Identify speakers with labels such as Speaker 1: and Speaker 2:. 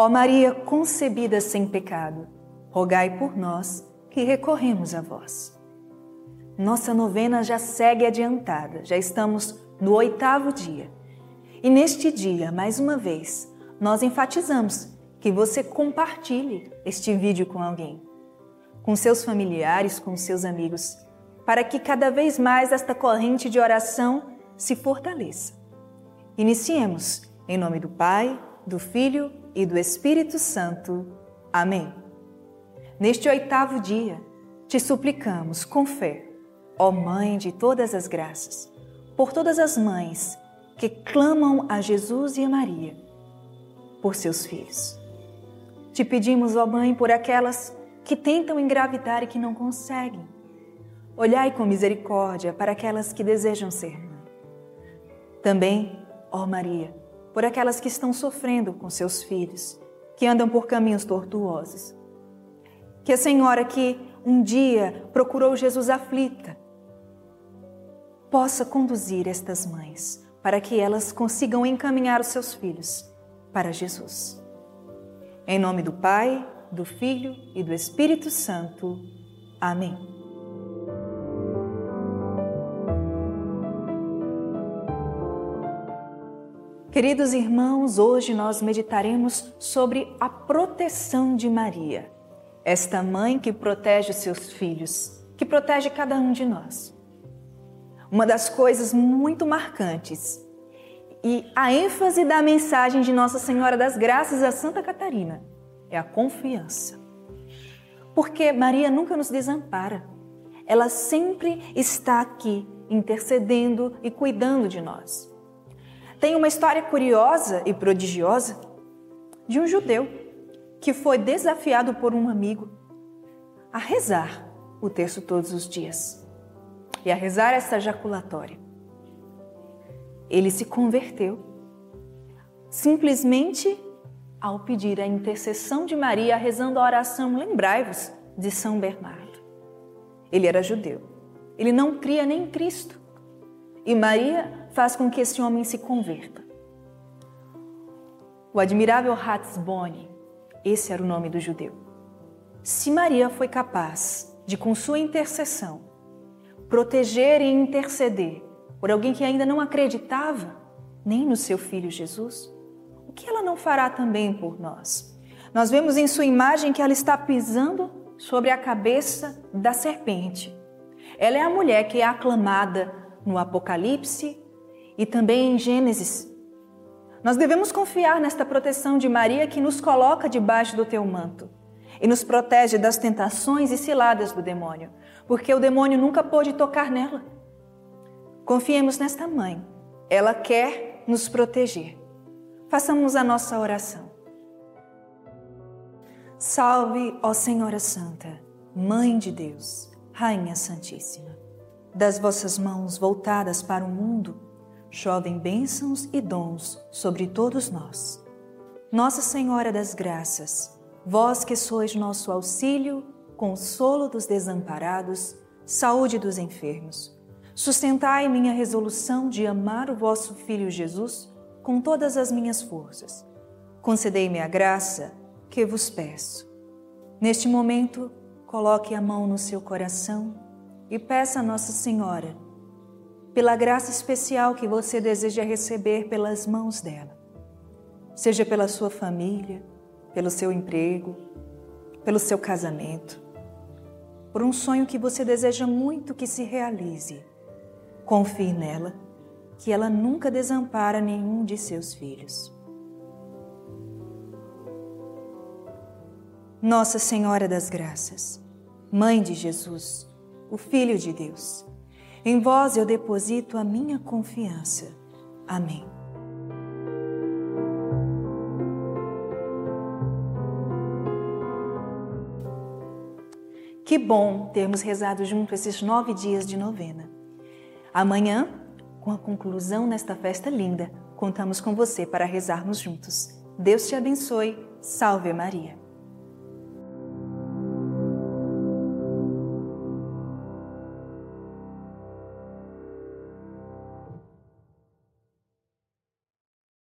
Speaker 1: Ó Maria concebida sem pecado, rogai por nós que recorremos a vós. Nossa novena já segue adiantada, já estamos no oitavo dia. E neste dia, mais uma vez, nós enfatizamos que você compartilhe este vídeo com alguém, com seus familiares, com seus amigos, para que cada vez mais esta corrente de oração se fortaleça. Iniciemos em nome do Pai, do Filho e do Espírito Santo. Amém. Neste oitavo dia, te suplicamos com fé Ó Mãe de todas as graças, por todas as mães que clamam a Jesus e a Maria, por seus filhos. Te pedimos, ó Mãe, por aquelas que tentam engravidar e que não conseguem. Olhai com misericórdia para aquelas que desejam ser mãe. Também, ó Maria, por aquelas que estão sofrendo com seus filhos, que andam por caminhos tortuosos. Que a Senhora que um dia procurou Jesus aflita, possa conduzir estas mães para que elas consigam encaminhar os seus filhos para Jesus. Em nome do Pai, do Filho e do Espírito Santo. Amém. Queridos irmãos, hoje nós meditaremos sobre a proteção de Maria, esta mãe que protege os seus filhos, que protege cada um de nós. Uma das coisas muito marcantes e a ênfase da mensagem de Nossa Senhora das Graças a Santa Catarina é a confiança. Porque Maria nunca nos desampara. Ela sempre está aqui intercedendo e cuidando de nós. Tem uma história curiosa e prodigiosa de um judeu que foi desafiado por um amigo a rezar o texto todos os dias e a rezar essa jaculatória. Ele se converteu simplesmente ao pedir a intercessão de Maria, rezando a oração Lembrai-vos de São Bernardo. Ele era judeu. Ele não cria nem em Cristo. E Maria faz com que esse homem se converta. O admirável Ratzboni, esse era o nome do judeu. Se Maria foi capaz de, com sua intercessão, proteger e interceder por alguém que ainda não acreditava nem no seu filho Jesus, o que ela não fará também por nós? Nós vemos em sua imagem que ela está pisando sobre a cabeça da serpente. Ela é a mulher que é aclamada no Apocalipse e também em Gênesis. Nós devemos confiar nesta proteção de Maria que nos coloca debaixo do teu manto e nos protege das tentações e ciladas do demônio porque o demônio nunca pôde tocar nela. Confiemos nesta mãe, ela quer nos proteger. Façamos a nossa oração. Salve, ó Senhora Santa, Mãe de Deus, Rainha Santíssima. Das vossas mãos voltadas para o mundo, chovem bênçãos e dons sobre todos nós. Nossa Senhora das Graças, vós que sois nosso auxílio, consolo dos desamparados, saúde dos enfermos. Sustentai minha resolução de amar o vosso Filho Jesus com todas as minhas forças. Concedei-me a graça que vos peço. Neste momento, coloque a mão no seu coração e peça a Nossa Senhora, pela graça especial que você deseja receber pelas mãos dela, seja pela sua família, pelo seu emprego, pelo seu casamento por um sonho que você deseja muito que se realize. Confie nela, que ela nunca desampara nenhum de seus filhos. Nossa Senhora das Graças, Mãe de Jesus, o Filho de Deus, em vós eu deposito a minha confiança. Amém. Que bom termos rezado junto esses nove dias de novena. Amanhã, com a conclusão nesta festa linda, contamos com você para rezarmos juntos. Deus te abençoe. Salve Maria.